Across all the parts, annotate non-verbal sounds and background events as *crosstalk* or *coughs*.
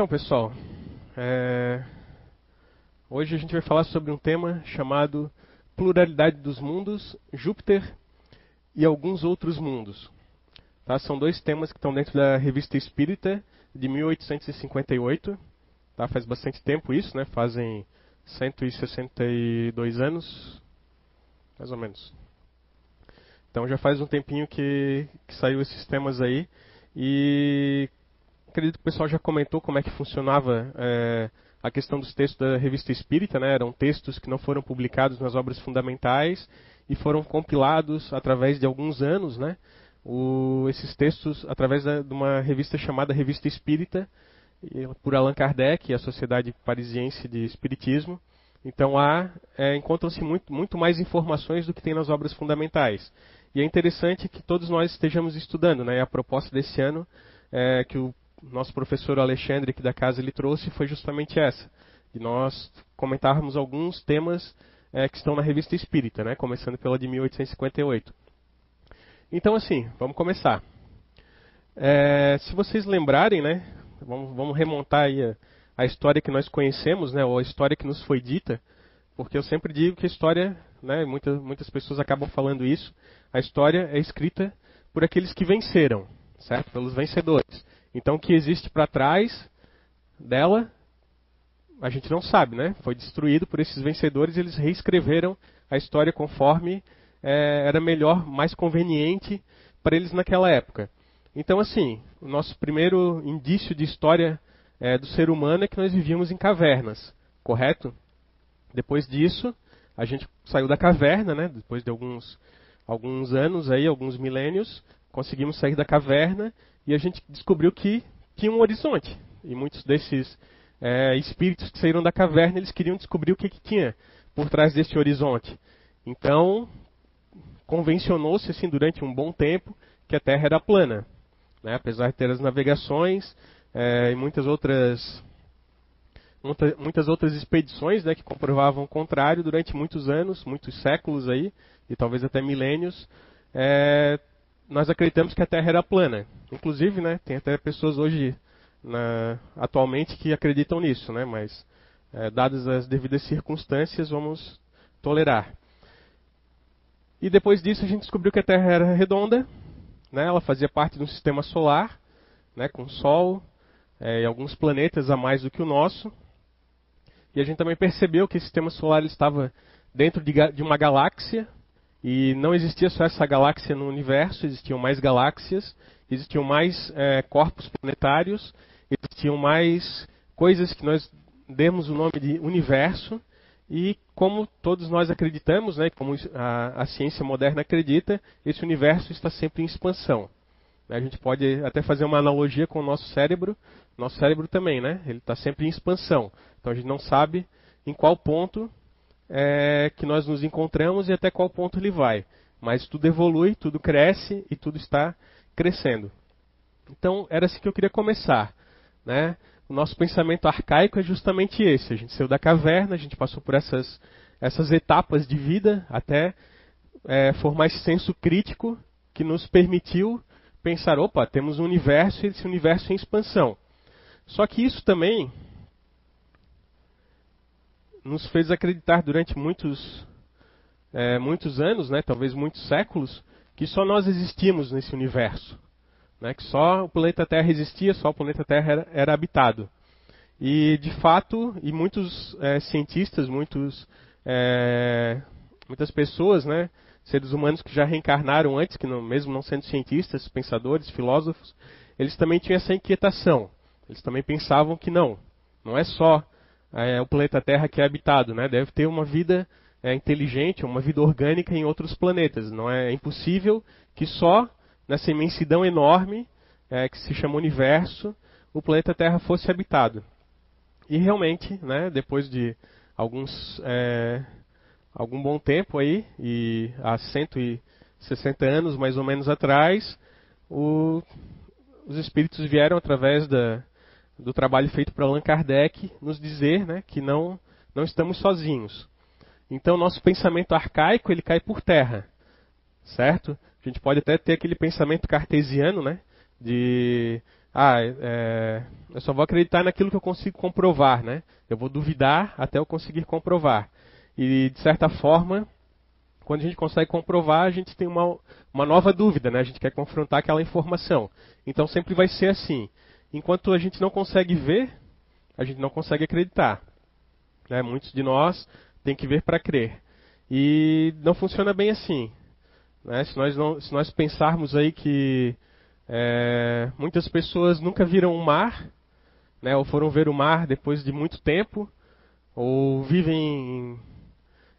Então, pessoal, é... hoje a gente vai falar sobre um tema chamado Pluralidade dos Mundos, Júpiter e alguns outros mundos. Tá? São dois temas que estão dentro da Revista Espírita de 1858. Tá? Faz bastante tempo isso, né? Fazem 162 anos, mais ou menos. Então já faz um tempinho que, que saiu esses temas aí. E acredito que o pessoal já comentou como é que funcionava é, a questão dos textos da revista Espírita, né? Eram textos que não foram publicados nas obras fundamentais e foram compilados através de alguns anos, né? O, esses textos através da, de uma revista chamada Revista Espírita, por Allan Kardec a Sociedade Parisiense de Espiritismo. Então há é, encontram-se muito, muito mais informações do que tem nas obras fundamentais. E é interessante que todos nós estejamos estudando, né? A proposta desse ano é, que o nosso professor Alexandre aqui da casa ele trouxe foi justamente essa, de nós comentarmos alguns temas é, que estão na revista Espírita, né? Começando pela de 1858. Então assim, vamos começar. É, se vocês lembrarem, né? Vamos, vamos remontar a, a, história que nós conhecemos, né? Ou a história que nos foi dita, porque eu sempre digo que a história, né? Muitas, muitas pessoas acabam falando isso. A história é escrita por aqueles que venceram, certo? Pelos vencedores. Então, o que existe para trás dela, a gente não sabe, né? Foi destruído por esses vencedores e eles reescreveram a história conforme é, era melhor, mais conveniente para eles naquela época. Então, assim, o nosso primeiro indício de história é, do ser humano é que nós vivíamos em cavernas, correto? Depois disso, a gente saiu da caverna, né? Depois de alguns alguns anos aí, alguns milênios, conseguimos sair da caverna e a gente descobriu que tinha um horizonte. E muitos desses é, espíritos que saíram da caverna, eles queriam descobrir o que, que tinha por trás desse horizonte. Então, convencionou-se assim durante um bom tempo que a Terra era plana, né? apesar de ter as navegações é, e muitas outras muitas outras expedições né, que comprovavam o contrário durante muitos anos, muitos séculos aí, e talvez até milênios, é, nós acreditamos que a Terra era plana. Inclusive, né, tem até pessoas hoje, na, atualmente, que acreditam nisso, né, mas é, dadas as devidas circunstâncias, vamos tolerar. E depois disso a gente descobriu que a Terra era redonda, né, ela fazia parte de um sistema solar, né, com Sol é, e alguns planetas a mais do que o nosso. E a gente também percebeu que esse sistema solar estava dentro de, de uma galáxia, e não existia só essa galáxia no universo, existiam mais galáxias, existiam mais é, corpos planetários, existiam mais coisas que nós demos o nome de universo. E como todos nós acreditamos, né, como a, a ciência moderna acredita, esse universo está sempre em expansão. A gente pode até fazer uma analogia com o nosso cérebro. Nosso cérebro também, né? Ele está sempre em expansão. Então a gente não sabe em qual ponto é, que nós nos encontramos e até qual ponto ele vai. Mas tudo evolui, tudo cresce e tudo está crescendo. Então, era assim que eu queria começar. Né? O nosso pensamento arcaico é justamente esse. A gente saiu da caverna, a gente passou por essas, essas etapas de vida até é, formar esse senso crítico que nos permitiu pensar: opa, temos um universo e esse universo em expansão. Só que isso também nos fez acreditar durante muitos, é, muitos anos, né, talvez muitos séculos, que só nós existíamos nesse universo. Né, que só o planeta Terra existia, só o planeta Terra era, era habitado. E, de fato, e muitos é, cientistas, muitos, é, muitas pessoas, né, seres humanos que já reencarnaram antes, que não, mesmo não sendo cientistas, pensadores, filósofos, eles também tinham essa inquietação. Eles também pensavam que não, não é só é, o planeta Terra que é habitado, né? Deve ter uma vida é, inteligente, uma vida orgânica em outros planetas. Não é, é impossível que só nessa imensidão enorme é, que se chama universo o planeta Terra fosse habitado. E realmente, né? Depois de alguns é, algum bom tempo aí e há 160 anos mais ou menos atrás, o, os espíritos vieram através da do trabalho feito por Allan Kardec nos dizer né, que não, não estamos sozinhos. Então, nosso pensamento arcaico ele cai por terra, certo? A gente pode até ter aquele pensamento cartesiano, né, de ah, é, eu só vou acreditar naquilo que eu consigo comprovar, né? Eu vou duvidar até eu conseguir comprovar. E de certa forma, quando a gente consegue comprovar, a gente tem uma, uma nova dúvida, né? A gente quer confrontar aquela informação. Então sempre vai ser assim. Enquanto a gente não consegue ver, a gente não consegue acreditar. Né? Muitos de nós têm que ver para crer. E não funciona bem assim. Né? Se, nós não, se nós pensarmos aí que é, muitas pessoas nunca viram o mar, né, ou foram ver o mar depois de muito tempo, ou vivem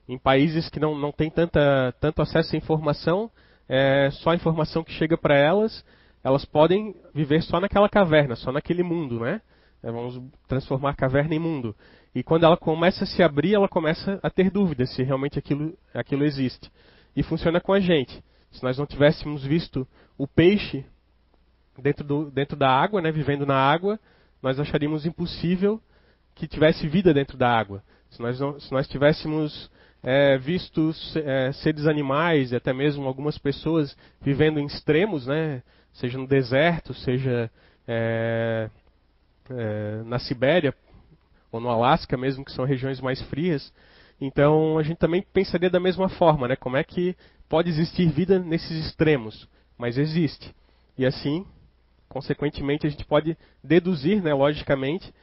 em, em países que não, não têm tanto acesso à informação, é, só a informação que chega para elas, elas podem viver só naquela caverna, só naquele mundo, né? É, vamos transformar caverna em mundo. E quando ela começa a se abrir, ela começa a ter dúvidas se realmente aquilo, aquilo existe. E funciona com a gente. Se nós não tivéssemos visto o peixe dentro, do, dentro da água, né, vivendo na água, nós acharíamos impossível que tivesse vida dentro da água. Se nós, não, se nós tivéssemos é, visto é, seres animais e até mesmo algumas pessoas vivendo em extremos, né, seja no deserto, seja é, é na Sibéria ou no Alasca mesmo, que são regiões mais frias, então a gente também pensaria da mesma forma, né, como é que pode existir vida nesses extremos, mas existe. E assim consequentemente, a gente pode deduzir, né, logicamente,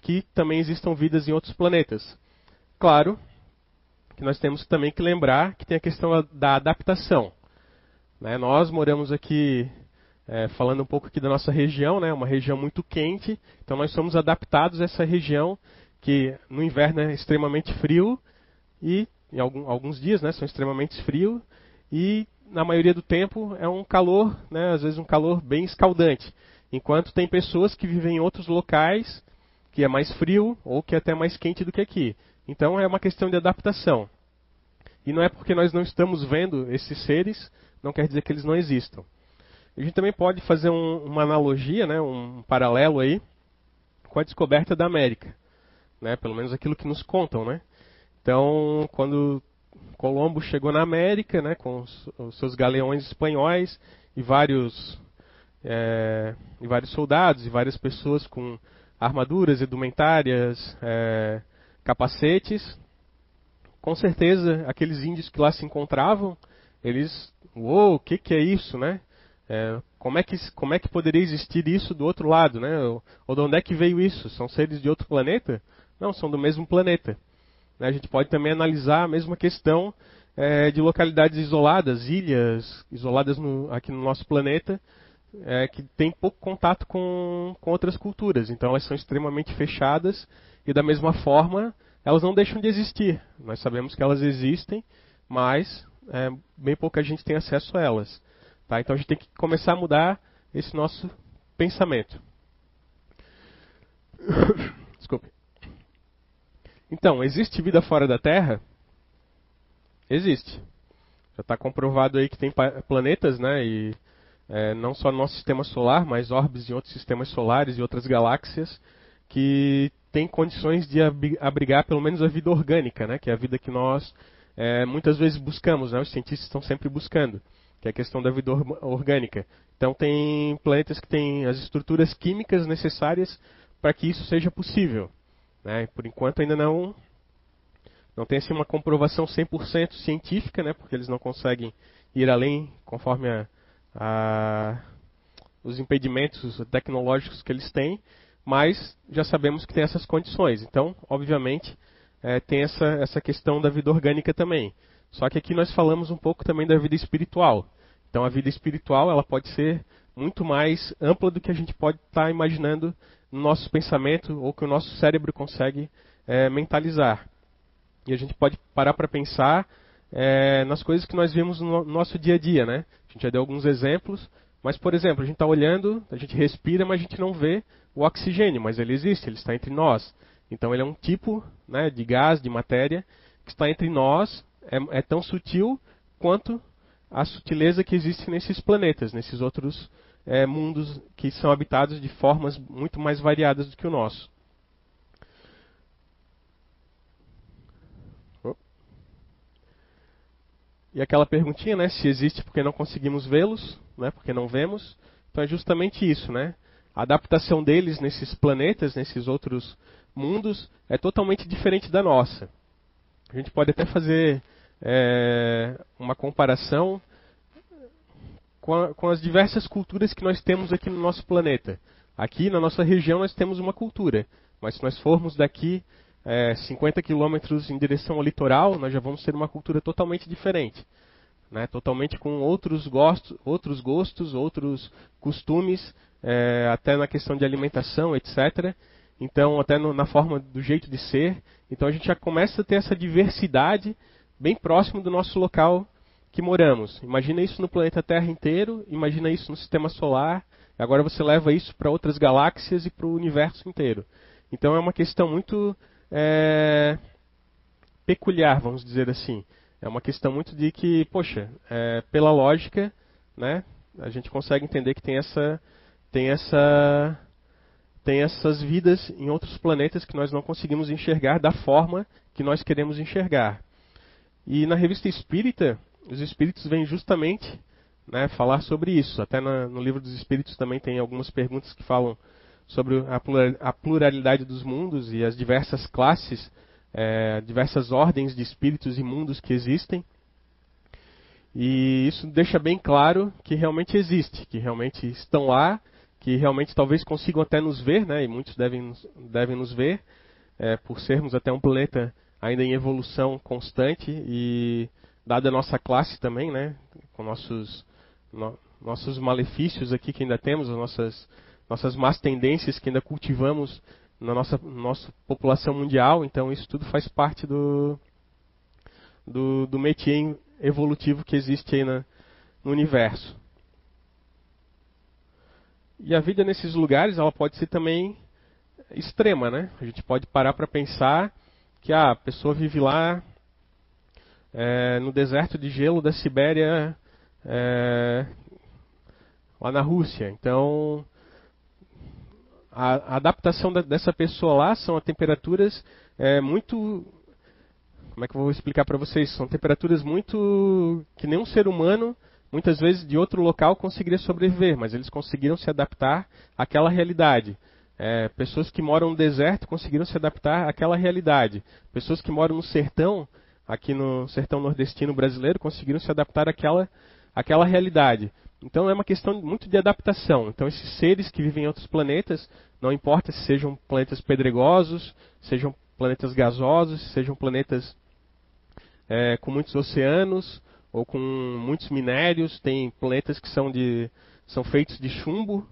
que também existam vidas em outros planetas. Claro que nós temos também que lembrar que tem a questão da adaptação. Né? Nós moramos aqui, é, falando um pouco aqui da nossa região, né, uma região muito quente, então nós somos adaptados a essa região que no inverno é extremamente frio e em algum, alguns dias né, são extremamente frios e na maioria do tempo, é um calor, né, às vezes um calor bem escaldante. Enquanto tem pessoas que vivem em outros locais que é mais frio ou que é até mais quente do que aqui. Então é uma questão de adaptação. E não é porque nós não estamos vendo esses seres, não quer dizer que eles não existam. A gente também pode fazer um, uma analogia, né, um paralelo aí, com a descoberta da América. Né, pelo menos aquilo que nos contam. Né? Então, quando Colombo chegou na América, né, com os, os seus galeões espanhóis e vários é, e vários soldados e várias pessoas com armaduras, edumentárias, é, capacetes. Com certeza, aqueles índios que lá se encontravam, eles, uou, o que, que é isso, né? É, como, é que, como é que poderia existir isso do outro lado, né? Ou, de onde é que veio isso? São seres de outro planeta? Não, são do mesmo planeta. Né? A gente pode também analisar a mesma questão é, de localidades isoladas, ilhas isoladas no, aqui no nosso planeta, é, que tem pouco contato com, com outras culturas. Então elas são extremamente fechadas e da mesma forma elas não deixam de existir. Nós sabemos que elas existem, mas é, bem pouca gente tem acesso a elas. Tá? Então a gente tem que começar a mudar esse nosso pensamento. *coughs* Desculpe. Então, existe vida fora da Terra? Existe. Já está comprovado aí que tem planetas, né? E é, não só no nosso sistema solar, mas orbes em outros sistemas solares e outras galáxias que têm condições de abrigar pelo menos a vida orgânica, né? Que é a vida que nós é, muitas vezes buscamos, né? Os cientistas estão sempre buscando, que é a questão da vida or orgânica. Então tem planetas que têm as estruturas químicas necessárias para que isso seja possível. Né? Por enquanto ainda não não tem assim uma comprovação 100% científica, né? porque eles não conseguem ir além conforme a, a, os impedimentos tecnológicos que eles têm, mas já sabemos que tem essas condições. Então, obviamente, é, tem essa, essa questão da vida orgânica também. Só que aqui nós falamos um pouco também da vida espiritual. Então, a vida espiritual ela pode ser muito mais ampla do que a gente pode estar tá imaginando no nosso pensamento ou que o nosso cérebro consegue é, mentalizar. E a gente pode parar para pensar é, nas coisas que nós vemos no nosso dia a dia, né? A gente já deu alguns exemplos, mas por exemplo, a gente está olhando, a gente respira, mas a gente não vê o oxigênio, mas ele existe, ele está entre nós. Então ele é um tipo né, de gás, de matéria, que está entre nós, é, é tão sutil quanto a sutileza que existe nesses planetas, nesses outros é, mundos que são habitados de formas muito mais variadas do que o nosso. E aquela perguntinha, né, se existe porque não conseguimos vê-los, né, porque não vemos. Então é justamente isso, né? a adaptação deles nesses planetas, nesses outros mundos, é totalmente diferente da nossa. A gente pode até fazer é, uma comparação com, a, com as diversas culturas que nós temos aqui no nosso planeta. Aqui na nossa região nós temos uma cultura, mas se nós formos daqui é, 50 quilômetros em direção ao litoral, nós já vamos ter uma cultura totalmente diferente. Né? Totalmente com outros gostos, outros, gostos, outros costumes, é, até na questão de alimentação, etc. Então, até no, na forma do jeito de ser. Então, a gente já começa a ter essa diversidade bem próximo do nosso local que moramos. Imagina isso no planeta Terra inteiro, imagina isso no sistema solar, agora você leva isso para outras galáxias e para o universo inteiro. Então é uma questão muito é, peculiar, vamos dizer assim. É uma questão muito de que, poxa, é, pela lógica, né, a gente consegue entender que tem essa, tem essa, tem essas vidas em outros planetas que nós não conseguimos enxergar da forma que nós queremos enxergar. E na revista Espírita, os espíritos vêm justamente né, falar sobre isso. Até na, no livro dos espíritos também tem algumas perguntas que falam sobre a pluralidade dos mundos e as diversas classes, é, diversas ordens de espíritos e mundos que existem. E isso deixa bem claro que realmente existe, que realmente estão lá, que realmente talvez consigam até nos ver, né, e muitos devem, devem nos ver, é, por sermos até um planeta ainda em evolução constante e dada a nossa classe também, né, com nossos, no, nossos malefícios aqui que ainda temos, as nossas, nossas más tendências que ainda cultivamos na nossa, nossa população mundial, então isso tudo faz parte do, do, do métier evolutivo que existe aí na, no universo. E a vida nesses lugares, ela pode ser também extrema, né? A gente pode parar para pensar que ah, a pessoa vive lá é, no deserto de gelo da Sibéria, é, lá na Rússia. Então, a, a adaptação da, dessa pessoa lá são a temperaturas é, muito. Como é que eu vou explicar para vocês? São temperaturas muito. que nem um ser humano, muitas vezes de outro local, conseguiria sobreviver, mas eles conseguiram se adaptar àquela realidade. É, pessoas que moram no deserto conseguiram se adaptar àquela realidade. Pessoas que moram no sertão aqui no sertão nordestino brasileiro conseguiram se adaptar àquela, àquela realidade. Então é uma questão muito de adaptação. Então esses seres que vivem em outros planetas, não importa se sejam planetas pedregosos, sejam planetas gasosos, sejam planetas é, com muitos oceanos ou com muitos minérios, tem planetas que são de são feitos de chumbo,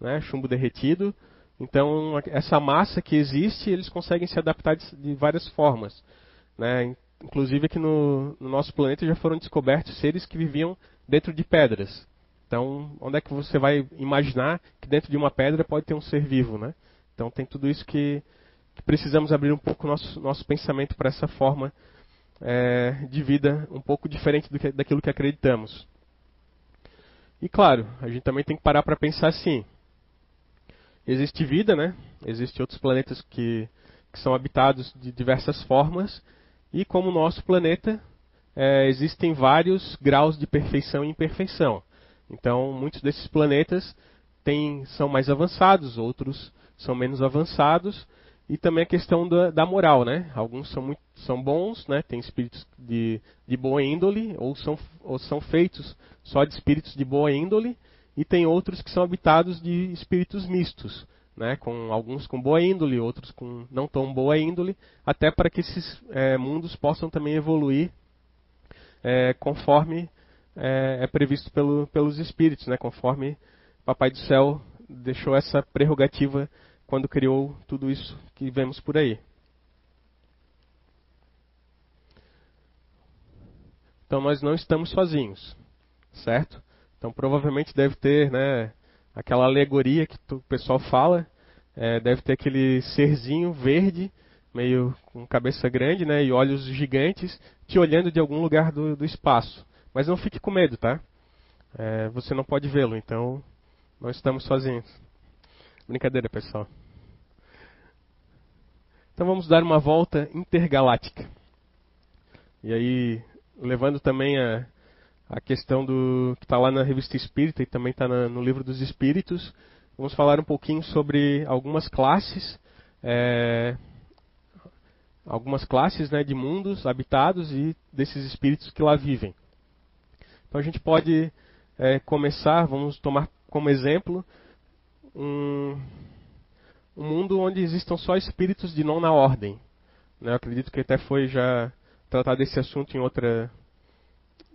né, chumbo derretido. Então essa massa que existe, eles conseguem se adaptar de, de várias formas, né? inclusive aqui no, no, nosso planeta já foram descobertos seres que viviam dentro de pedras. Então, onde é que você vai imaginar que dentro de uma pedra pode ter um ser vivo, né? Então, tem tudo isso que, que precisamos abrir um pouco o nosso, nosso pensamento para essa forma é, de vida um pouco diferente do que, daquilo que acreditamos. E claro, a gente também tem que parar para pensar assim: existe vida, né? Existem outros planetas que, que são habitados de diversas formas e como o nosso planeta, é, existem vários graus de perfeição e imperfeição. Então, muitos desses planetas são mais avançados, outros são menos avançados. E também a questão da, da moral, né? Alguns são, muito, são bons, né? Tem espíritos de, de boa índole, ou são, ou são feitos só de espíritos de boa índole, e tem outros que são habitados de espíritos mistos, né, com alguns com boa índole, outros com não tão boa índole, até para que esses é, mundos possam também evoluir é, conforme é, é previsto pelo, pelos espíritos, né, conforme Papai do Céu deixou essa prerrogativa quando criou tudo isso que vemos por aí. Então nós não estamos sozinhos, certo? Então provavelmente deve ter, né, aquela alegoria que o pessoal fala, é, deve ter aquele serzinho verde, meio com cabeça grande, né, e olhos gigantes, te olhando de algum lugar do, do espaço. Mas não fique com medo, tá? É, você não pode vê-lo, então nós estamos sozinhos. Brincadeira, pessoal. Então vamos dar uma volta intergaláctica. E aí, levando também a, a questão do que está lá na revista Espírita e também está no livro dos Espíritos, vamos falar um pouquinho sobre algumas classes, é, algumas classes né, de mundos habitados e desses espíritos que lá vivem. Então a gente pode é, começar, vamos tomar como exemplo um, um mundo onde existam só espíritos de nona ordem. Né? Eu acredito que até foi já tratado desse assunto em outra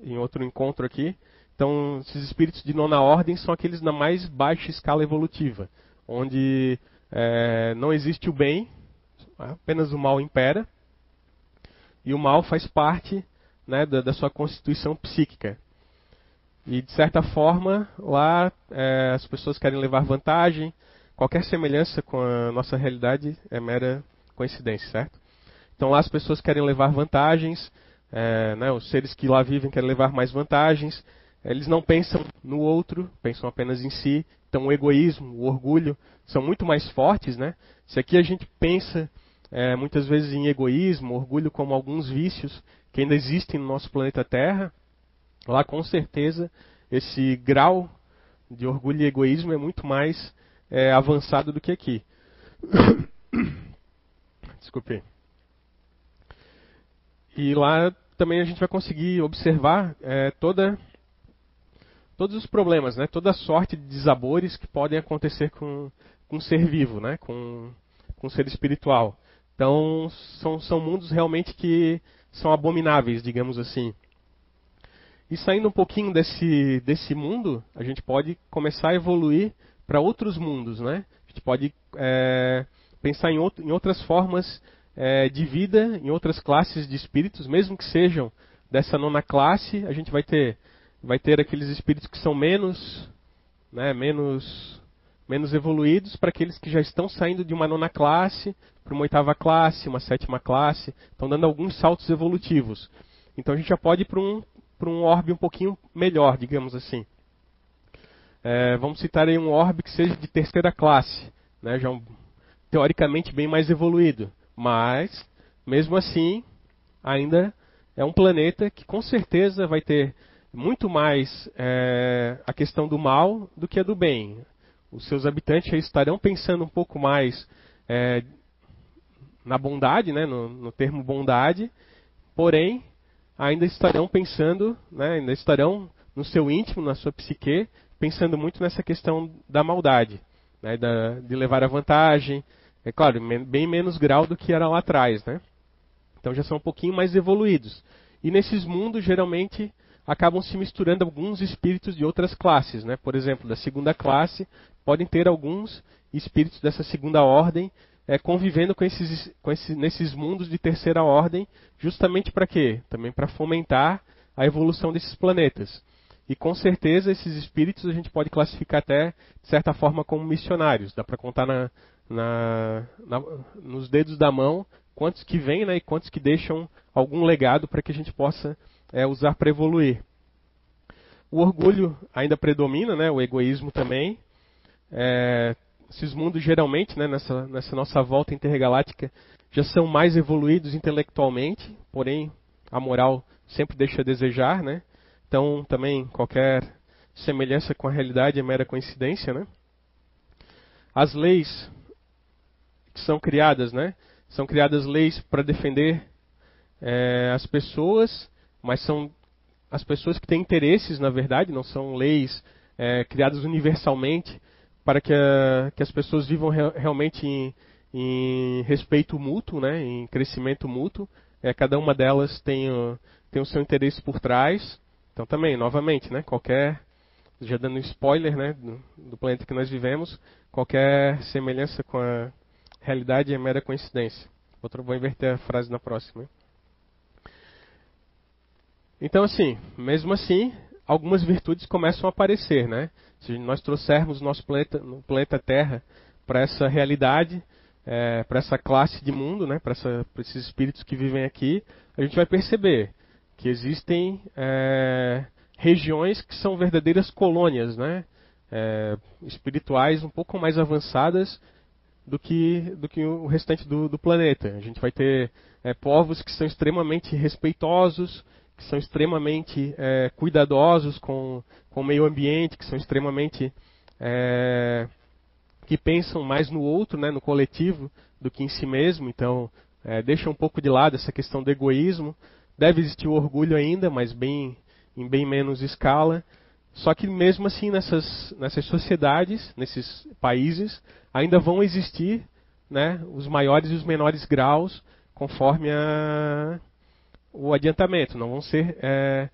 em outro encontro aqui. Então, esses espíritos de nona ordem são aqueles na mais baixa escala evolutiva, onde é, não existe o bem, apenas o mal impera, e o mal faz parte né, da, da, sua constituição psíquica. E, de certa forma, lá é, as pessoas querem levar vantagem, qualquer semelhança com a nossa realidade é mera coincidência, certo? Então lá as pessoas querem levar vantagens, é, né, os seres que lá vivem querem levar mais vantagens, eles não pensam no outro, pensam apenas em si. Então o egoísmo, o orgulho são muito mais fortes, né? Se aqui a gente pensa é, muitas vezes em egoísmo, orgulho como alguns vícios que ainda existem no nosso planeta Terra, lá com certeza esse grau de orgulho e egoísmo é muito mais é, avançado do que aqui. *coughs* Desculpe. E lá também a gente vai conseguir observar é, toda todos os problemas, né? Toda sorte de desabores que podem acontecer com, com ser vivo, né? Com, com ser espiritual. Então, são, são mundos realmente que são abomináveis, digamos assim. E saindo um pouquinho desse, desse mundo, a gente pode começar a evoluir para outros mundos, né? A gente pode é, pensar em, outro, em, outras formas é, de vida, em outras classes de espíritos, mesmo que sejam dessa nona classe, a gente vai ter vai ter aqueles espíritos que são menos, né, menos, menos evoluídos para aqueles que já estão saindo de uma nona classe para uma oitava classe, uma sétima classe, estão dando alguns saltos evolutivos. Então a gente já pode ir para um, para um orbe um pouquinho melhor, digamos assim. É, vamos citar aí um orbe que seja de terceira classe, né, já um, teoricamente bem mais evoluído, mas mesmo assim ainda é um planeta que com certeza vai ter muito mais é, a questão do mal do que a do bem. Os seus habitantes estarão pensando um pouco mais é, na bondade, né, no, no, termo bondade, porém ainda estarão pensando, né, ainda estarão no seu íntimo, na sua psique, pensando muito nessa questão da maldade, né, da, de levar a vantagem. É claro, bem menos grau do que era lá atrás, né? Então já são um pouquinho mais evoluídos. E nesses mundos, geralmente, acabam se misturando alguns espíritos de outras classes. Né? Por exemplo, da segunda classe, podem ter alguns espíritos dessa segunda ordem é, convivendo com esses, com esses, nesses mundos de terceira ordem, justamente para quê? Também para fomentar a evolução desses planetas. E com certeza esses espíritos a gente pode classificar até, de certa forma, como missionários. Dá para contar na, na, na, nos dedos da mão quantos que vêm né, e quantos que deixam algum legado para que a gente possa é, usar para evoluir. O orgulho ainda predomina, né, o egoísmo também. É, esses mundos geralmente, né, nessa, nessa nossa volta intergaláctica, já são mais evoluídos intelectualmente, porém a moral sempre deixa a desejar, né? Então também qualquer semelhança com a realidade é mera coincidência, né? As leis são criadas, né? São criadas leis para defender é, as pessoas mas são as pessoas que têm interesses, na verdade, não são leis é, criadas universalmente para que, a, que as pessoas vivam re, realmente em, em, respeito mútuo, né, em crescimento mútuo. É, cada uma delas tem, tem o seu interesse por trás. Então também, novamente, né, qualquer, já dando spoiler né, do, do planeta que nós vivemos, qualquer semelhança com a realidade é mera coincidência. Outro, vou inverter a frase na próxima. Então, assim, mesmo assim, algumas virtudes começam a aparecer, né? Se nós trouxermos o nosso planeta, planeta Terra para essa realidade, é, para essa classe de mundo, né? Para esses espíritos que vivem aqui, a gente vai perceber que existem é, regiões que são verdadeiras colônias, né? É, espirituais um pouco mais avançadas do que, do que o restante do, do planeta. A gente vai ter é, povos que são extremamente respeitosos, que são extremamente é, cuidadosos com, com o meio ambiente, que são extremamente é, que pensam mais no outro, né, no coletivo, do que em si mesmo. Então, é, deixa um pouco de lado essa questão do egoísmo. Deve existir o orgulho ainda, mas bem, em bem menos escala. Só que mesmo assim nessas, nessas sociedades, nesses países, ainda vão existir né, os maiores e os menores graus conforme a, o adiantamento. Não vão ser é,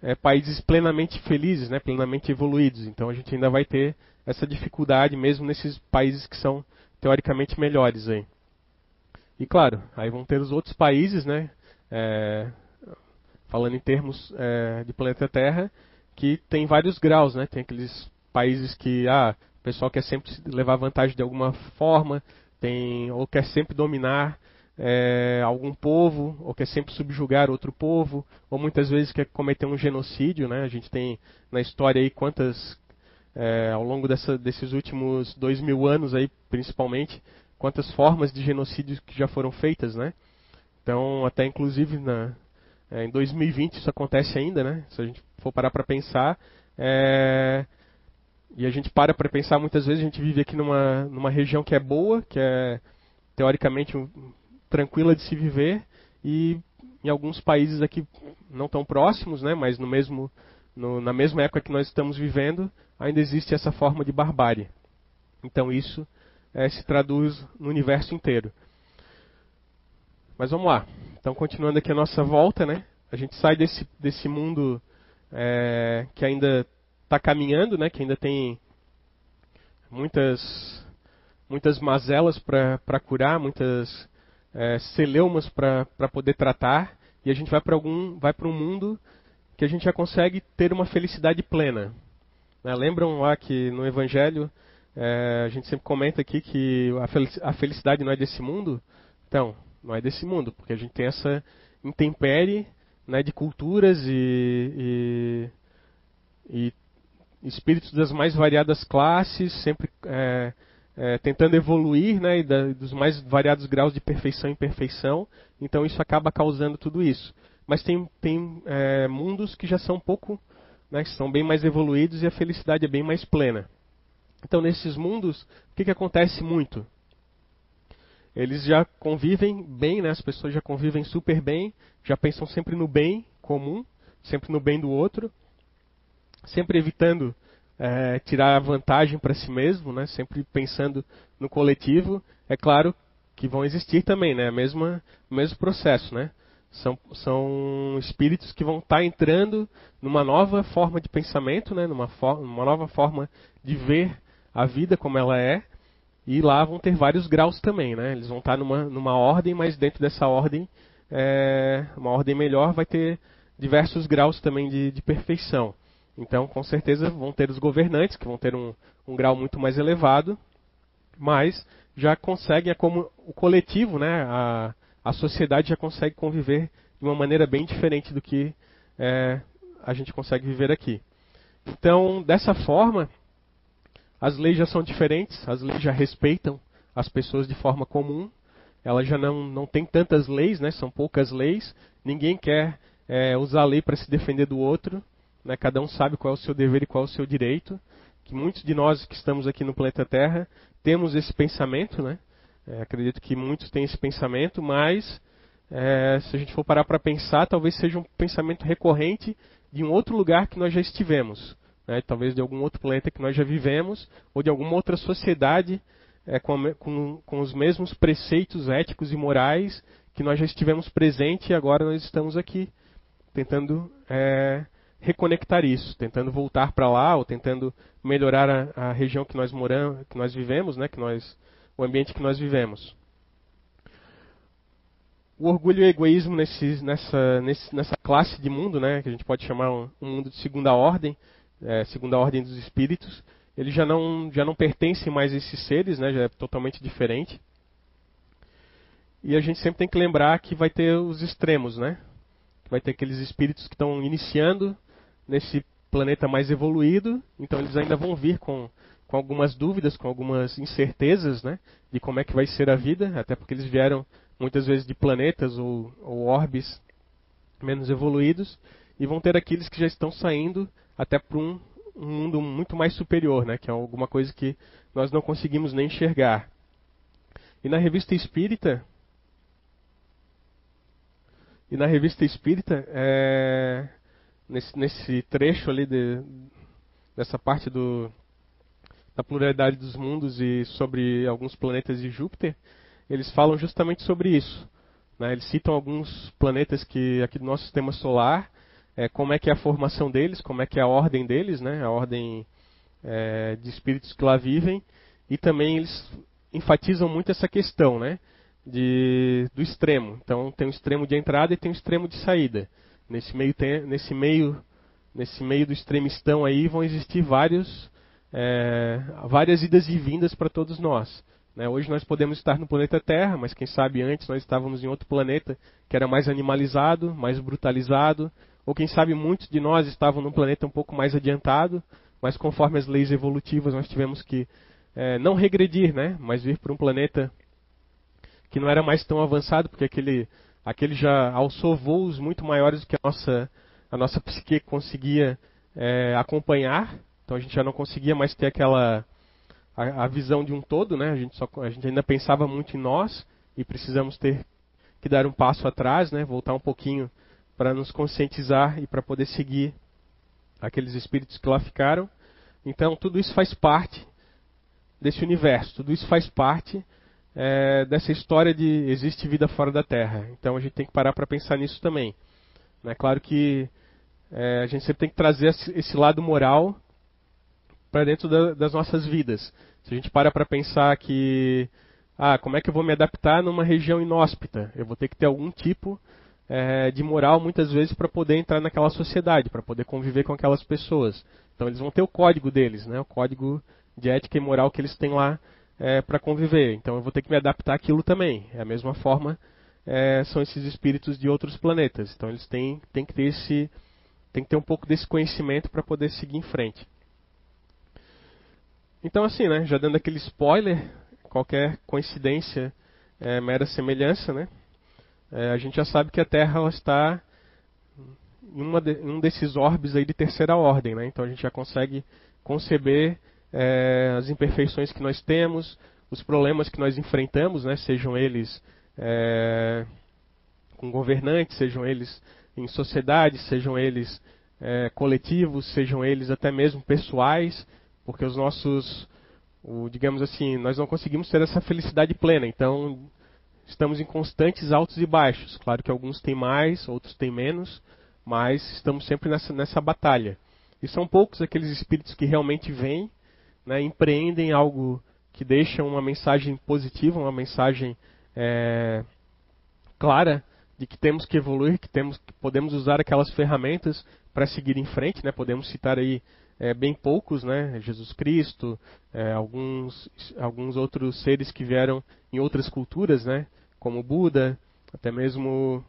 é, países plenamente felizes, né, plenamente evoluídos. Então a gente ainda vai ter essa dificuldade mesmo nesses países que são teoricamente melhores aí. E claro, aí vão ter os outros países, né, é, falando em termos é, de planeta Terra, que tem vários graus, né? Tem aqueles países que ah, pessoal quer sempre levar vantagem de alguma forma, tem ou quer sempre dominar é, algum povo, ou quer sempre subjugar outro povo, ou muitas vezes quer cometer um genocídio, né? A gente tem na história aí quantas é, ao longo dessa, desses últimos dois mil anos aí, principalmente, quantas formas de genocídio que já foram feitas, né? Então, até inclusive na, é, em 2020 isso acontece ainda, né? Se a gente for parar para pensar, é... e a gente para para pensar muitas vezes a gente vive aqui numa numa região que é boa, que é teoricamente um, tranquila de se viver e em alguns países aqui não tão próximos, né? Mas no mesmo no, na mesma época que nós estamos vivendo ainda existe essa forma de barbárie. Então isso é, se traduz no universo inteiro. Mas vamos lá. Então, continuando aqui a nossa volta, né? A gente sai desse, desse mundo é, que ainda está caminhando, né? Que ainda tem muitas muitas mazelas para curar, muitas é, celeumas para poder tratar, e a gente vai para algum vai para um mundo que a gente já consegue ter uma felicidade plena. Né? Lembram lá que no Evangelho é, a gente sempre comenta aqui que a felicidade não é desse mundo? Então, não é desse mundo, porque a gente tem essa intempérie né, de culturas e, e, e, espíritos das mais variadas classes, sempre é, é, tentando evoluir, né, e da, dos mais variados graus de perfeição e imperfeição. Então isso acaba causando tudo isso. Mas tem, tem é, mundos que já são um pouco, né, que são bem mais evoluídos e a felicidade é bem mais plena. Então nesses mundos, o que, que acontece muito? eles já convivem bem, né? As pessoas já convivem super bem, já pensam sempre no bem comum, sempre no bem do outro, sempre evitando é, tirar vantagem para si mesmo, né? Sempre pensando no coletivo. É claro que vão existir também, né? Mesma, mesmo processo, né? São, são espíritos que vão estar tá entrando numa nova forma de pensamento, né? Numa, for, numa nova forma de ver a vida como ela é e lá vão ter vários graus também, né? Eles vão estar numa, numa ordem, mas dentro dessa ordem, é, uma ordem melhor vai ter diversos graus também de, de, perfeição. Então, com certeza, vão ter os governantes, que vão ter um, um grau muito mais elevado, mas já conseguem, é como o coletivo, né? A, a sociedade já consegue conviver de uma maneira bem diferente do que é, a gente consegue viver aqui. Então, dessa forma, as leis já são diferentes, as leis já respeitam as pessoas de forma comum, ela já não, não tem tantas leis, né? são poucas leis, ninguém quer é, usar a lei para se defender do outro, né? cada um sabe qual é o seu dever e qual é o seu direito, que muitos de nós que estamos aqui no planeta Terra temos esse pensamento, né? É, acredito que muitos têm esse pensamento, mas é, se a gente for parar para pensar, talvez seja um pensamento recorrente de um outro lugar que nós já estivemos né, talvez de algum outro planeta que nós já vivemos, ou de alguma outra sociedade é, com, com, com, os mesmos preceitos éticos e morais que nós já estivemos presente e agora nós estamos aqui, tentando é, reconectar isso, tentando voltar para lá, ou tentando melhorar a, a, região que nós moramos, que nós vivemos, né, que nós, o ambiente que nós vivemos. O orgulho e o egoísmo nesse, nessa, nesse, nessa classe de mundo, né, que a gente pode chamar um, um mundo de segunda ordem, é, segundo a ordem dos espíritos, eles já não, já não pertencem mais a esses seres, né, já é totalmente diferente. E a gente sempre tem que lembrar que vai ter os extremos, né? Vai ter aqueles espíritos que estão iniciando nesse planeta mais evoluído, então eles ainda vão vir com, com algumas dúvidas, com algumas incertezas, né? De como é que vai ser a vida, até porque eles vieram muitas vezes de planetas ou, ou orbes menos evoluídos, e vão ter aqueles que já estão saindo até para um, um mundo muito mais superior, né? Que é alguma coisa que nós não conseguimos nem enxergar. E na revista Espírita, e na revista Espírita, é, nesse, nesse trecho ali de, dessa parte do, da pluralidade dos mundos e sobre alguns planetas de Júpiter, eles falam justamente sobre isso. Né? Eles citam alguns planetas que aqui do nosso sistema solar, é, como é que é a formação deles, como é que é a ordem deles, né? a ordem é, de espíritos que lá vivem, e também eles enfatizam muito essa questão, né? De, do extremo. Então tem o extremo de entrada e tem o extremo de saída. Nesse meio, nesse meio, nesse meio do extremistão aí vão existir vários, é, várias idas e vindas para todos nós. Né? Hoje nós podemos estar no planeta Terra, mas quem sabe antes nós estávamos em outro planeta que era mais animalizado, mais brutalizado, ou quem sabe muitos de nós estavam num planeta um pouco mais adiantado, mas conforme as leis evolutivas nós tivemos que é, não regredir, né? mas vir para um planeta que não era mais tão avançado, porque aquele, aquele já alçou voos muito maiores do que a nossa, a nossa psique conseguia é, acompanhar. Então a gente já não conseguia mais ter aquela a, a, visão de um todo, né? A gente, só, a gente ainda pensava muito em nós e precisamos ter que dar um passo atrás, né? Voltar um pouquinho para nos conscientizar e para poder seguir aqueles espíritos que lá ficaram. Então tudo isso faz parte desse universo. Tudo isso faz parte é, dessa história de existe vida fora da Terra. Então a gente tem que parar para pensar nisso também. É claro que é, a gente sempre tem que trazer esse lado moral para dentro da, das nossas vidas. Se a gente para para pensar que, ah, como é que eu vou me adaptar numa região inóspita? Eu vou ter que ter algum tipo é, de moral muitas vezes para poder entrar naquela sociedade, para poder conviver com aquelas pessoas. Então eles vão ter o código deles, né? O código de ética e moral que eles têm lá é, para conviver. Então eu vou ter que me adaptar àquilo também. É a mesma forma é, são esses espíritos de outros planetas. Então eles têm, têm que ter esse tem que ter um pouco desse conhecimento para poder seguir em frente. Então assim, né, já dando aquele spoiler, qualquer coincidência é mera semelhança, né? É, a gente já sabe que a Terra está em, de, em um desses orbes aí de terceira ordem, né? Então a gente já consegue conceber é, as imperfeições que nós temos, os problemas que nós enfrentamos, né, sejam eles é, com governantes, sejam eles em sociedade, sejam eles é, coletivos, sejam eles até mesmo pessoais, porque os nossos, o, digamos assim, nós não conseguimos ter essa felicidade plena, então estamos em constantes altos e baixos. Claro que alguns têm mais, outros têm menos, mas estamos sempre nessa, nessa batalha. E são poucos aqueles espíritos que realmente vêm né, empreendem algo que deixa uma mensagem positiva, uma mensagem é, clara de que temos que evoluir, que temos que podemos usar aquelas ferramentas para seguir em frente, né? Podemos citar aí é, bem poucos, né? Jesus Cristo, é, alguns alguns outros seres que vieram em outras culturas, né? Como Buda, até mesmo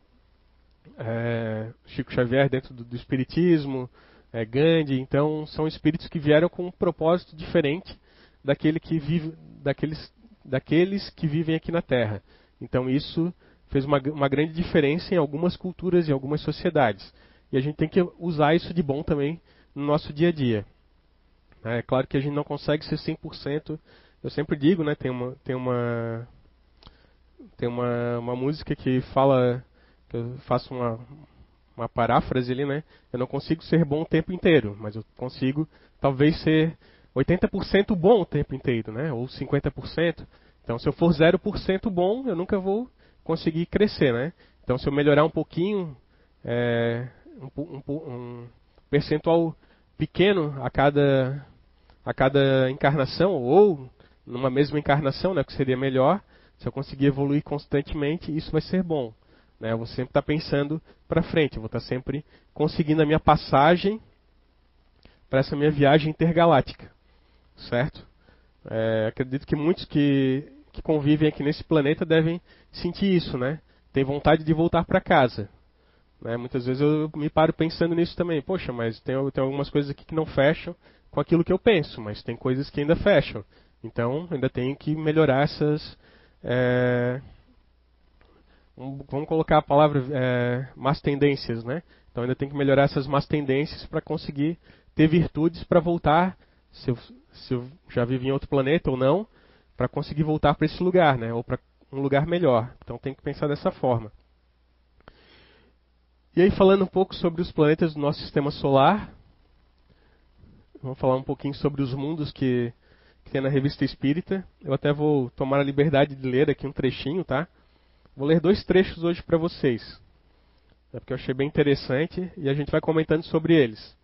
é, Chico Xavier dentro do, do Espiritismo, é, Gandhi, então são espíritos que vieram com um propósito diferente daquele que vive, daqueles, daqueles que vivem aqui na Terra. Então isso fez uma, uma grande diferença em algumas culturas e algumas sociedades. E a gente tem que usar isso de bom também no nosso dia a dia. É claro que a gente não consegue ser 100%. Eu sempre digo, né, tem uma tem uma tem uma, uma música que fala que eu faço uma uma paráfrase ali, né? Eu não consigo ser bom o tempo inteiro, mas eu consigo talvez ser 80% bom o tempo inteiro, né? Ou 50%. Então, se eu for 0% bom, eu nunca vou conseguir crescer, né? Então, se eu melhorar um pouquinho, é, um, um, um, percentual pequeno a cada, a cada encarnação, ou numa mesma encarnação, né, que seria melhor, se eu conseguir evoluir constantemente, isso vai ser bom. Né? Eu vou sempre estar tá pensando para frente, eu vou estar tá sempre conseguindo a minha passagem para essa minha viagem intergaláctica, certo? É, acredito que muitos que, que convivem aqui nesse planeta devem sentir isso, né? Tem vontade de voltar para casa. Né? Muitas vezes eu me paro pensando nisso também. Poxa, mas tem, tem algumas coisas aqui que não fecham com aquilo que eu penso, mas tem coisas que ainda fecham. Então, ainda tenho que melhorar essas, é, vamos colocar a palavra é, más tendências, né? Então ainda tem que melhorar essas más tendências para conseguir ter virtudes para voltar, se eu, se eu já vivi em outro planeta ou não, para conseguir voltar para esse lugar, né? Ou para um lugar melhor. Então tem que pensar dessa forma. E aí falando um pouco sobre os planetas do nosso sistema solar, vamos falar um pouquinho sobre os mundos que, que tem na revista Espírita. Eu até vou tomar a liberdade de ler aqui um trechinho, tá? Vou ler dois trechos hoje para vocês. É porque eu achei bem interessante e a gente vai comentando sobre eles.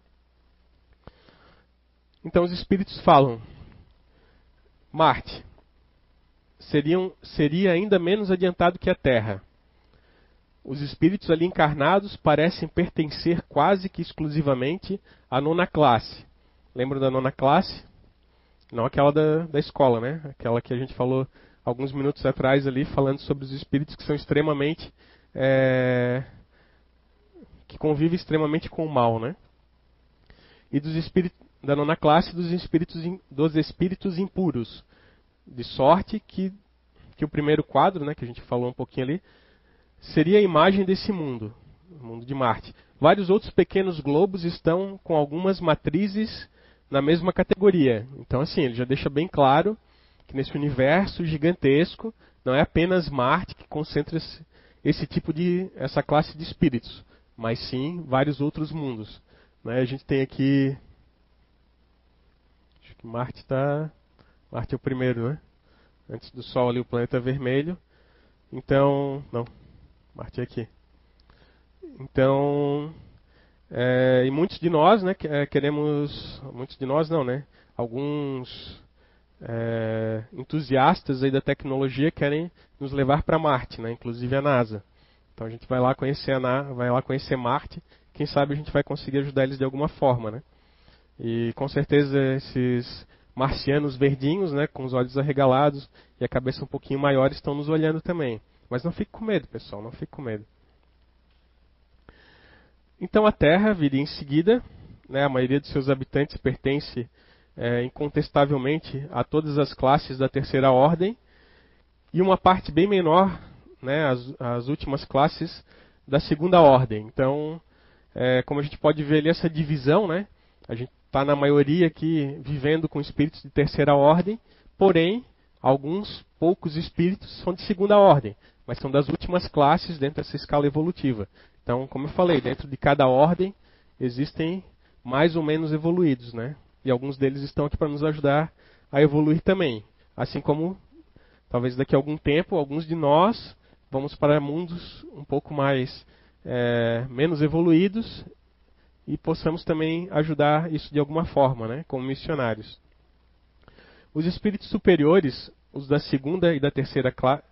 Então os espíritos falam: Marte seriam, seria ainda menos adiantado que a Terra. Os espíritos ali encarnados parecem pertencer quase que exclusivamente à nona classe. Lembram da nona classe? Não aquela da, da escola, né? Aquela que a gente falou alguns minutos atrás ali, falando sobre os espíritos que são extremamente. É, que convivem extremamente com o mal, né? E dos espíritos da nona classe dos espíritos, dos espíritos impuros, de sorte que, que o primeiro quadro, né, que a gente falou um pouquinho ali, seria a imagem desse mundo, o mundo de Marte. Vários outros pequenos globos estão com algumas matrizes na mesma categoria. Então, assim, ele já deixa bem claro que nesse universo gigantesco não é apenas Marte que concentra esse, esse tipo de essa classe de espíritos, mas sim vários outros mundos. Né? A gente tem aqui Marte está. Marte é o primeiro, né? Antes do Sol ali o planeta vermelho. Então. Não. Marte é aqui. Então. É, e muitos de nós, né, é, queremos. Muitos de nós não, né? Alguns é, entusiastas aí da tecnologia querem nos levar para Marte, né? Inclusive a NASA. Então a gente vai lá conhecer a Na vai lá conhecer Marte. Quem sabe a gente vai conseguir ajudar eles de alguma forma, né? E com certeza esses marcianos verdinhos, né, com os olhos arregalados e a cabeça um pouquinho maior, estão nos olhando também. Mas não fique com medo, pessoal, não fique com medo. Então a Terra viria em seguida, né, a maioria dos seus habitantes pertence é, incontestavelmente a todas as classes da terceira ordem, e uma parte bem menor, né, as, as últimas classes da segunda ordem. Então, é, como a gente pode ver ali essa divisão, né, a gente está na maioria aqui vivendo com espíritos de terceira ordem, porém, alguns poucos espíritos são de segunda ordem, mas são das últimas classes dentro dessa escala evolutiva. Então, como eu falei, dentro de cada ordem existem mais ou menos evoluídos, né? E alguns deles estão aqui para nos ajudar a evoluir também. Assim como, talvez daqui a algum tempo, alguns de nós vamos para mundos um pouco mais é, menos evoluídos e possamos também ajudar isso de alguma forma, né, como missionários. Os espíritos superiores, os da segunda e da terceira classe,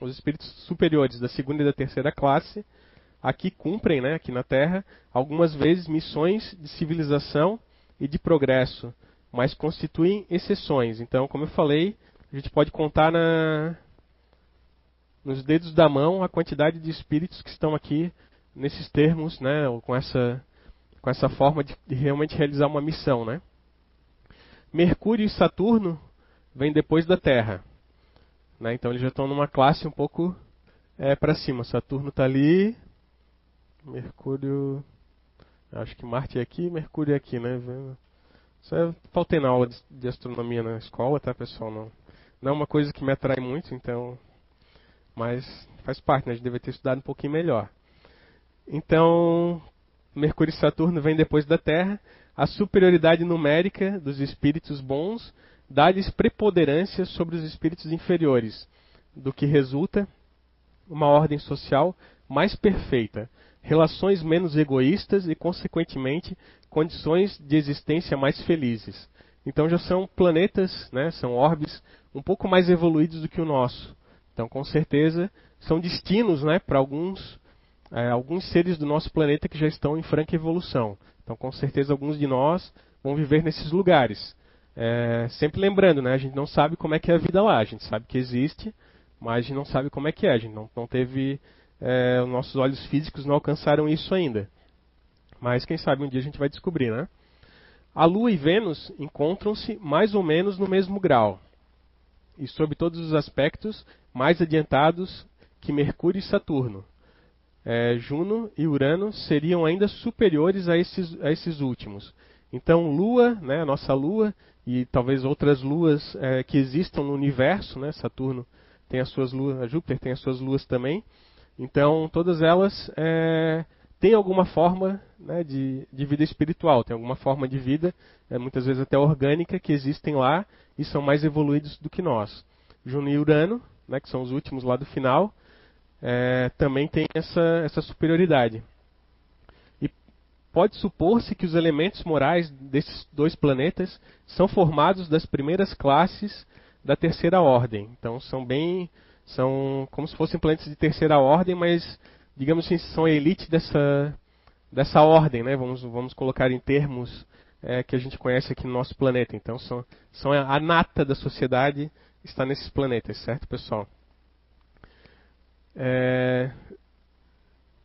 os espíritos superiores da segunda e da terceira classe, aqui cumprem, né, aqui na Terra, algumas vezes missões de civilização e de progresso, mas constituem exceções. Então, como eu falei, a gente pode contar na, nos dedos da mão a quantidade de espíritos que estão aqui nesses termos, né, com essa com essa forma de, de realmente realizar uma missão, né? Mercúrio e Saturno vêm depois da Terra, né? Então eles já estão numa classe um pouco é, para cima. Saturno está ali, Mercúrio, acho que Marte é aqui, Mercúrio é aqui, né? Isso é, faltei na aula de, astronomia na escola, tá, pessoal? Não, não é uma coisa que me atrai muito, então, mas faz parte, né? A gente deve ter estudado um pouquinho melhor. Então, Mercúrio e Saturno vêm depois da Terra, a superioridade numérica dos espíritos bons dá-lhes preponderância sobre os espíritos inferiores, do que resulta uma ordem social mais perfeita, relações menos egoístas e, consequentemente, condições de existência mais felizes. Então já são planetas, né, são orbes um pouco mais evoluídos do que o nosso. Então, com certeza, são destinos né, para alguns é, alguns seres do nosso planeta que já estão em franca evolução. Então, com certeza, alguns de nós vão viver nesses lugares. É, sempre lembrando, né, a gente não sabe como é que é a vida lá. A gente sabe que existe, mas a gente não sabe como é que é. A gente não, não teve. É, os nossos olhos físicos não alcançaram isso ainda. Mas quem sabe um dia a gente vai descobrir, né? A Lua e Vênus encontram-se mais ou menos no mesmo grau. E sob todos os aspectos, mais adiantados que Mercúrio e Saturno é, Juno e Urano seriam ainda superiores a esses, a esses últimos. Então, Lua, né, a nossa Lua, e talvez outras luas é, que existam no universo, né, Saturno tem as suas luas, Júpiter tem as suas luas também. Então, todas elas é, têm alguma forma né, de, de, vida espiritual, tem alguma forma de vida, é, muitas vezes até orgânica, que existem lá e são mais evoluídos do que nós. Juno e Urano, né, que são os últimos lá do final, é, também tem essa, essa superioridade. E pode supor-se que os elementos morais desses dois planetas são formados das primeiras classes da terceira ordem. Então são bem. São como se fossem planetas de terceira ordem, mas digamos assim, são a elite dessa, dessa ordem, né? Vamos, vamos colocar em termos é, que a gente conhece aqui no nosso planeta. Então são, são a nata da sociedade está nesses planetas, certo, pessoal? É,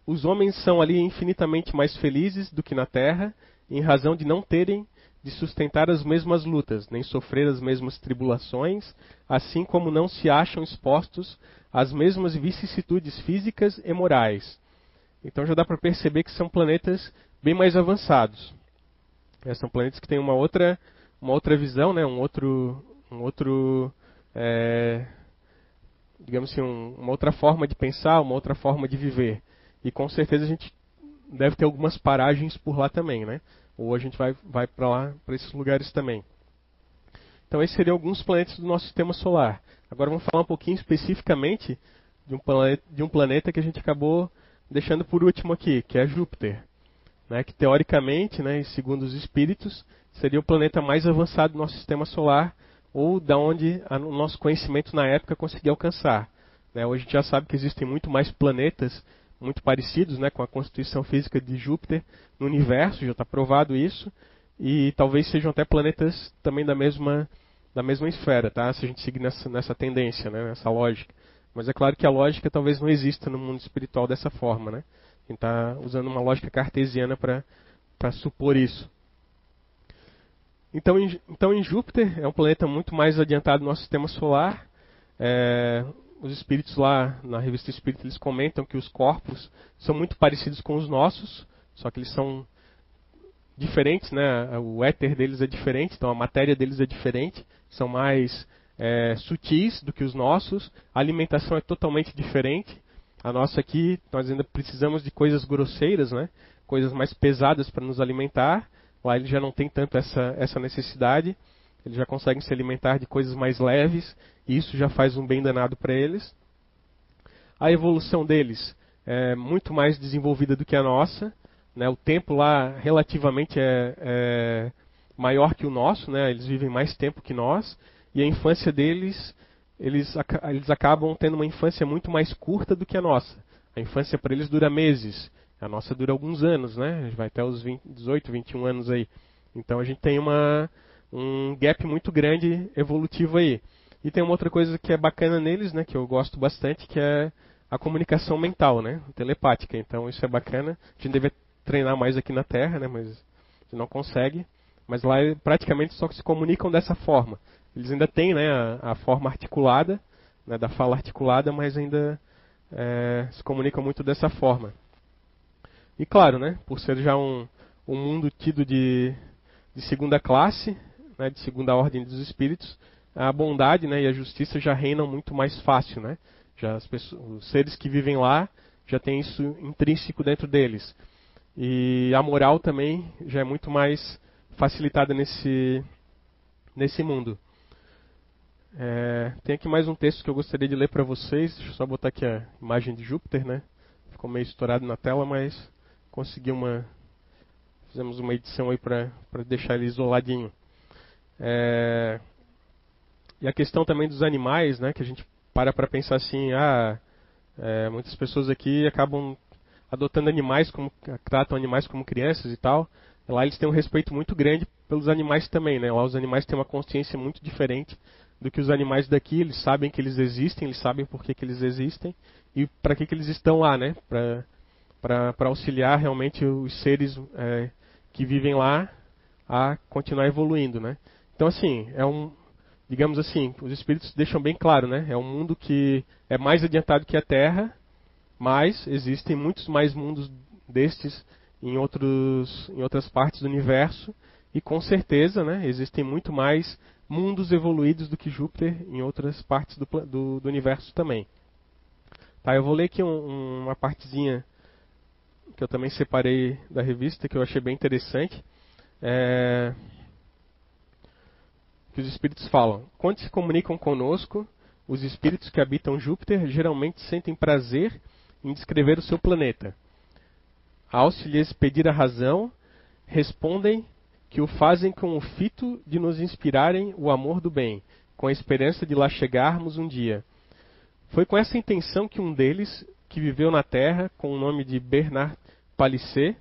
os homens são ali infinitamente mais felizes do que na Terra, em razão de não terem de sustentar as mesmas lutas, nem sofrer as mesmas tribulações, assim como não se acham expostos às mesmas vicissitudes físicas e morais. Então já dá para perceber que são planetas bem mais avançados. É, são planetas que têm uma outra, uma outra visão, né? um outro, um outro é, digamos assim, um, uma outra forma de pensar, uma outra forma de viver. E com certeza a gente deve ter algumas paragens por lá também, né? Ou a gente vai, vai para lá, para esses lugares também. Então, esses seriam alguns planetas do nosso sistema solar. Agora vamos falar um pouquinho especificamente de um planeta, de um planeta que a gente acabou deixando por último aqui, que é Júpiter. Né, que teoricamente, né, segundo os espíritos, seria o planeta mais avançado do nosso sistema solar, ou da onde o nosso conhecimento na época conseguia alcançar. Né, hoje a gente já sabe que existem muito mais planetas muito parecidos né, com a constituição física de Júpiter no universo, já está provado isso, e talvez sejam até planetas também da mesma, da mesma esfera, tá? se a gente seguir nessa, nessa tendência, né, nessa lógica. Mas é claro que a lógica talvez não exista no mundo espiritual dessa forma. Né? A gente está usando uma lógica cartesiana para supor isso. Então em, então, em Júpiter, é um planeta muito mais adiantado no nosso sistema solar. É, os espíritos lá na revista Espírita eles comentam que os corpos são muito parecidos com os nossos, só que eles são diferentes, né? O éter deles é diferente, então a matéria deles é diferente, são mais é, sutis do que os nossos, a alimentação é totalmente diferente. A nossa aqui, nós ainda precisamos de coisas grosseiras, né? Coisas mais pesadas para nos alimentar. Lá ele já não tem tanto essa, essa necessidade. Eles já conseguem se alimentar de coisas mais leves isso já faz um bem danado para eles. A evolução deles é muito mais desenvolvida do que a nossa. Né? O tempo lá relativamente é, é maior que o nosso, né? eles vivem mais tempo que nós. E a infância deles, eles, eles acabam tendo uma infância muito mais curta do que a nossa. A infância para eles dura meses. A nossa dura alguns anos, né? Vai até os 20, 18, 21 anos aí. Então a gente tem uma, um gap muito grande evolutivo aí. E tem uma outra coisa que é bacana neles, né, que eu gosto bastante, que é a comunicação mental, né, telepática. Então isso é bacana. A gente deve treinar mais aqui na Terra, né, mas a gente não consegue. Mas lá praticamente só se comunicam dessa forma. Eles ainda têm, né, a, a forma articulada, né, da fala articulada, mas ainda é, se comunicam muito dessa forma. E claro, né, por ser já um, um mundo tido de, de segunda classe, né, de segunda ordem dos espíritos, a bondade né, e a justiça já reinam muito mais fácil. Né? Já pessoas, os seres que vivem lá já têm isso intrínseco dentro deles. E a moral também já é muito mais facilitada nesse, nesse mundo. É, tem aqui mais um texto que eu gostaria de ler para vocês. Deixa eu só botar aqui a imagem de Júpiter, né? Ficou meio estourado na tela, mas consegui uma. Fizemos uma edição aí para deixar ele isoladinho. É... E a questão também dos animais, né, que a gente para para pensar assim, ah, é, muitas pessoas aqui acabam adotando animais como tratam animais como crianças e tal. Lá eles têm um respeito muito grande pelos animais também, né? Lá os animais têm uma consciência muito diferente do que os animais daqui. Eles sabem que eles existem, eles sabem por que, que eles existem e para que, que eles estão lá, né? Para auxiliar realmente os seres é, que vivem lá a continuar evoluindo, né? Então, assim, é um, digamos assim, os espíritos deixam bem claro, né? É um mundo que é mais adiantado que a Terra, mas existem muitos mais mundos destes em, outros, em outras partes do universo e com certeza né, existem muito mais mundos evoluídos do que Júpiter em outras partes do, do, do universo também. Tá, eu vou ler aqui um, uma partezinha que eu também separei da revista, que eu achei bem interessante. É, que os espíritos falam. Quando se comunicam conosco, os espíritos que habitam Júpiter geralmente sentem prazer em descrever o seu planeta. Ao se lhes pedir a razão, respondem que o fazem com o fito de nos inspirarem o amor do bem, com a esperança de lá chegarmos um dia. Foi com essa intenção que um deles, que viveu na Terra com o nome de Bernard Palissé,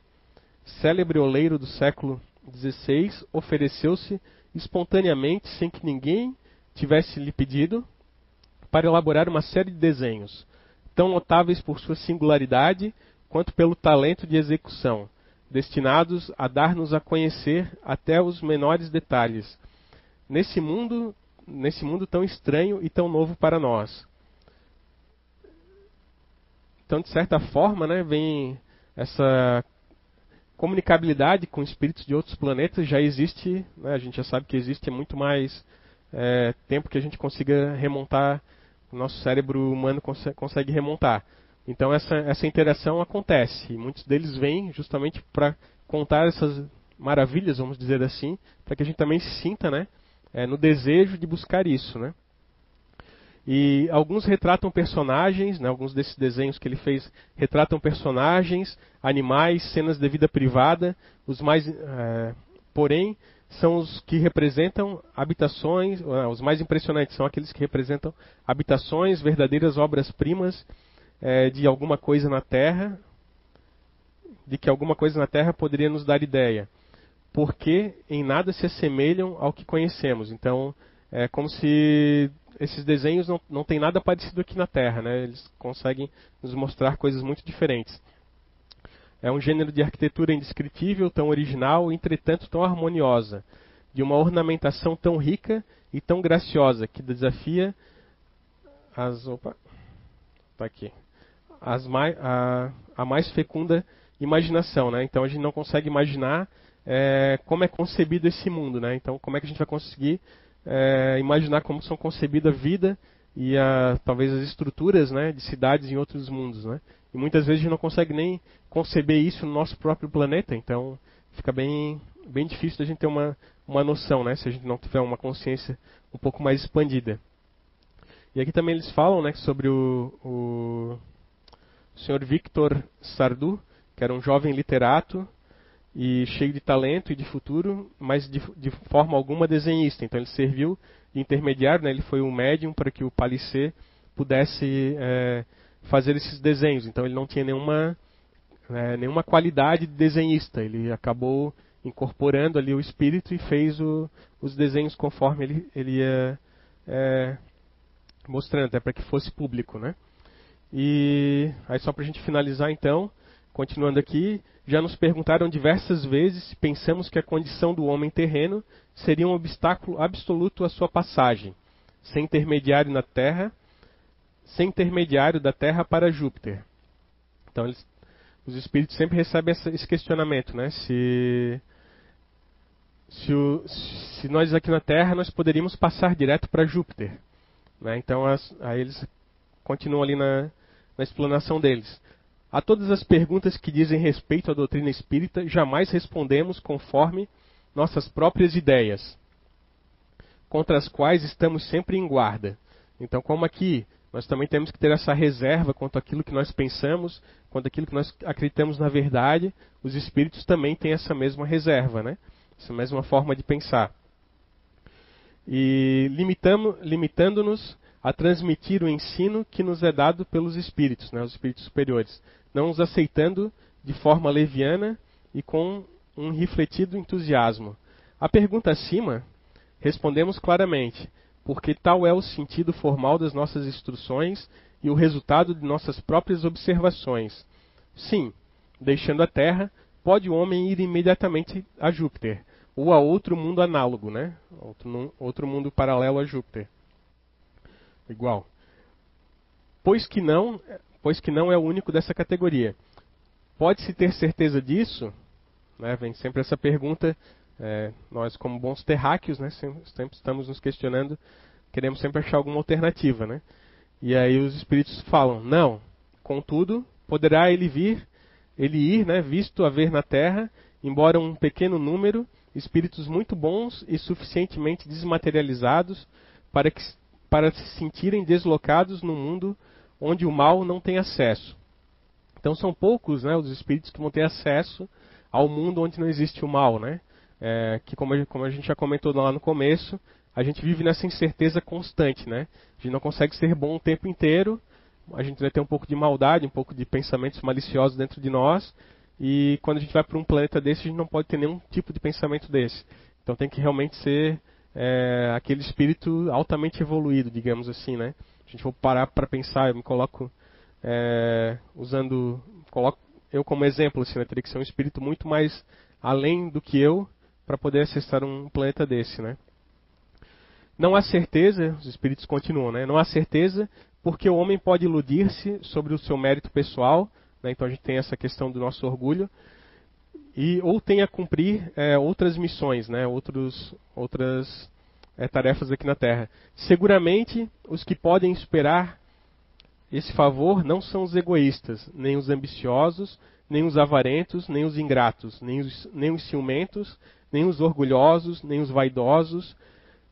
célebre oleiro do século XVI, ofereceu-se espontaneamente, sem que ninguém tivesse lhe pedido, para elaborar uma série de desenhos, tão notáveis por sua singularidade quanto pelo talento de execução, destinados a dar-nos a conhecer até os menores detalhes, nesse mundo, nesse mundo tão estranho e tão novo para nós. Então, de certa forma, né, vem essa comunicabilidade com espíritos de outros planetas já existe, né, a gente já sabe que existe há muito mais é, tempo que a gente consiga remontar, o nosso cérebro humano consegue, consegue remontar. Então essa, essa interação acontece. E muitos deles vêm justamente para contar essas maravilhas, vamos dizer assim, para que a gente também se sinta né, é, no desejo de buscar isso. Né? E alguns retratam personagens, né, alguns desses desenhos que ele fez retratam personagens, animais, cenas de vida privada. Os mais, é, porém, são os que representam habitações. Os mais impressionantes são aqueles que representam habitações, verdadeiras obras-primas é, de alguma coisa na Terra, de que alguma coisa na Terra poderia nos dar ideia, porque em nada se assemelham ao que conhecemos. Então, é como se esses desenhos não, não têm nada parecido aqui na Terra, né? Eles conseguem nos mostrar coisas muito diferentes. É um gênero de arquitetura indescritível, tão original, entretanto tão harmoniosa, de uma ornamentação tão rica e tão graciosa que desafia as opa, tá aqui as a, a mais fecunda imaginação, né? Então a gente não consegue imaginar é, como é concebido esse mundo, né? Então como é que a gente vai conseguir é, imaginar como são concebidas a vida e a, talvez as estruturas, né, de cidades em outros mundos, né? E muitas vezes a gente não consegue nem conceber isso no nosso próprio planeta, então fica bem bem difícil da gente ter uma uma noção, né? Se a gente não tiver uma consciência um pouco mais expandida. E aqui também eles falam, né, sobre o, o senhor Victor Sardou, que era um jovem literato e cheio de talento e de futuro, mas de, de forma alguma desenhista. Então ele serviu de intermediário, né? ele foi um médium para que o Palissé pudesse é, fazer esses desenhos. Então ele não tinha nenhuma, é, nenhuma qualidade de desenhista. Ele acabou incorporando ali o espírito e fez o, os desenhos conforme ele, ele ia é, mostrando, até para que fosse público, né? E aí só para a gente finalizar então, continuando aqui, já nos perguntaram diversas vezes se pensamos que a condição do homem terreno seria um obstáculo absoluto à sua passagem, sem intermediário na Terra, sem intermediário da Terra para Júpiter. Então eles, os espíritos sempre recebem esse questionamento, né? Se se, o, se, nós aqui na Terra nós poderíamos passar direto para Júpiter. Né? Então as, aí eles continuam ali na, na explanação deles. A todas as perguntas que dizem respeito à doutrina espírita, jamais respondemos conforme nossas próprias ideias, contra as quais estamos sempre em guarda. Então, como aqui nós também temos que ter essa reserva quanto àquilo que nós pensamos, quanto àquilo que nós acreditamos na verdade, os espíritos também têm essa mesma reserva, né? essa mesma forma de pensar. E limitando-nos a transmitir o ensino que nos é dado pelos espíritos, né, os espíritos superiores, não os aceitando de forma leviana e com um refletido entusiasmo. A pergunta acima, respondemos claramente, porque tal é o sentido formal das nossas instruções e o resultado de nossas próprias observações. Sim, deixando a Terra, pode o homem ir imediatamente a Júpiter, ou a outro mundo análogo, né? outro, outro mundo paralelo a Júpiter igual. Pois que não, pois que não é o único dessa categoria. Pode-se ter certeza disso? Né, vem sempre essa pergunta É, nós, como bons terráqueos, né, sempre estamos nos questionando, queremos sempre achar alguma alternativa, né? E aí os espíritos falam: não, contudo, poderá ele vir, ele ir, né, visto haver na terra, embora um pequeno número, espíritos muito bons e suficientemente desmaterializados para, que, para se sentirem deslocados no mundo onde o mal não tem acesso. Então são poucos né, os espíritos que vão ter acesso ao mundo onde não existe o mal, né? É, que como a, como a gente já comentou lá no começo, a gente vive nessa incerteza constante, né? A gente não consegue ser bom o tempo inteiro, a gente vai ter um pouco de maldade, um pouco de pensamentos maliciosos dentro de nós, e quando a gente vai para um planeta desse, a gente não pode ter nenhum tipo de pensamento desse. Então tem que realmente ser é, aquele espírito altamente evoluído, digamos assim, né? A gente for parar para pensar, eu me coloco é, usando, coloco eu como exemplo, assim, né? teria que ser um espírito muito mais além do que eu para poder acessar um planeta desse, né? Não há certeza, os espíritos continuam, né? Não há certeza porque o homem pode iludir-se sobre o seu mérito pessoal, né? então a gente tem essa questão do nosso orgulho, e ou tem a cumprir é, outras missões, né? Outros, outras é, tarefas aqui na Terra. Seguramente, os que podem esperar esse favor não são os egoístas, nem os ambiciosos, nem os avarentos, nem os ingratos, nem os, nem os ciumentos, nem os orgulhosos, nem os vaidosos,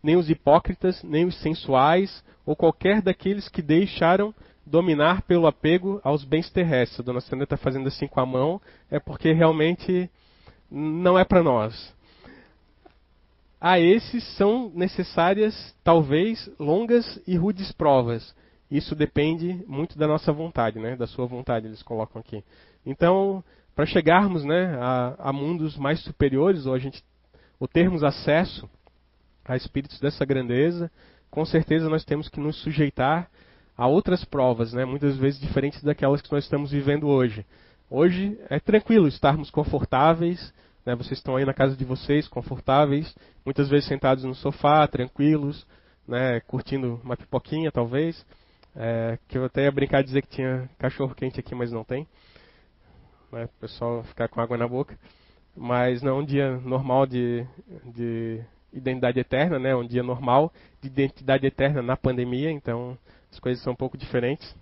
nem os hipócritas, nem os sensuais, ou qualquer daqueles que deixaram dominar pelo apego aos bens terrestres. A dona Sandra está fazendo assim com a mão, é porque realmente não é para nós. A esses são necessárias, talvez, longas e rudes provas. Isso depende muito da nossa vontade, né? da sua vontade, eles colocam aqui. Então, para chegarmos né, a, a mundos mais superiores, ou a gente ou termos acesso a espíritos dessa grandeza, com certeza nós temos que nos sujeitar a outras provas, né, muitas vezes diferentes daquelas que nós estamos vivendo hoje. Hoje é tranquilo estarmos confortáveis, né, vocês estão aí na casa de vocês, confortáveis, muitas vezes sentados no sofá, tranquilos, né, curtindo uma pipoquinha talvez. É, que eu até ia brincar de dizer que tinha cachorro quente aqui, mas não tem. Né, o pessoal ficar com água na boca. Mas não é um dia normal de, de identidade eterna, né? Um dia normal de identidade eterna na pandemia, então as coisas são um pouco diferentes.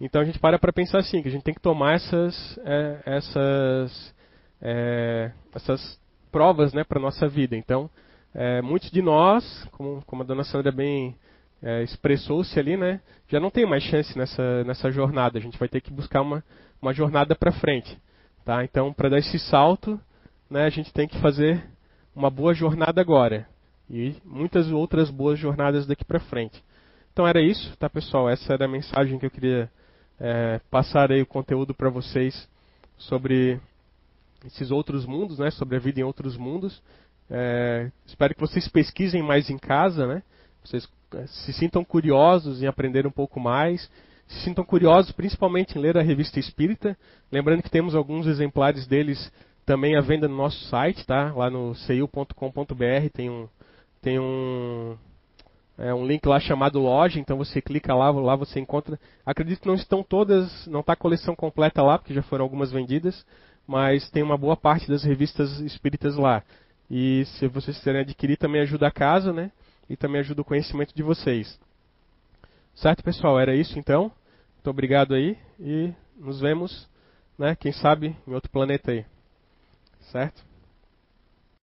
Então a gente para para pensar assim, que a gente tem que tomar essas, é, essas, é, essas provas né, para a nossa vida. Então, é, muitos de nós, como, como a dona Sandra bem é, expressou-se ali, né, já não tem mais chance nessa, nessa jornada. A gente vai ter que buscar uma, uma jornada para frente. Tá? Então, para dar esse salto, né, a gente tem que fazer uma boa jornada agora e muitas outras boas jornadas daqui para frente. Então era isso, tá pessoal? Essa era a mensagem que eu queria é, passar aí o conteúdo para vocês sobre esses outros mundos, né? Sobre a vida em outros mundos. É, espero que vocês pesquisem mais em casa, né? Vocês é, se sintam curiosos em aprender um pouco mais. Se sintam curiosos principalmente em ler a revista Espírita. Lembrando que temos alguns exemplares deles também à venda no nosso site, tá? Lá no ceiu.com.br tem um tem um é, um link lá chamado loja, então você clica lá, lá você encontra. Acredito que não estão todas, não está a coleção completa lá, porque já foram algumas vendidas, mas tem uma boa parte das revistas espíritas lá. E se vocês quiserem adquirir, também ajuda a casa, né? E também ajuda o conhecimento de vocês. Certo, pessoal? Era isso então. Muito obrigado aí e nos vemos, né? Quem sabe em outro planeta aí certo?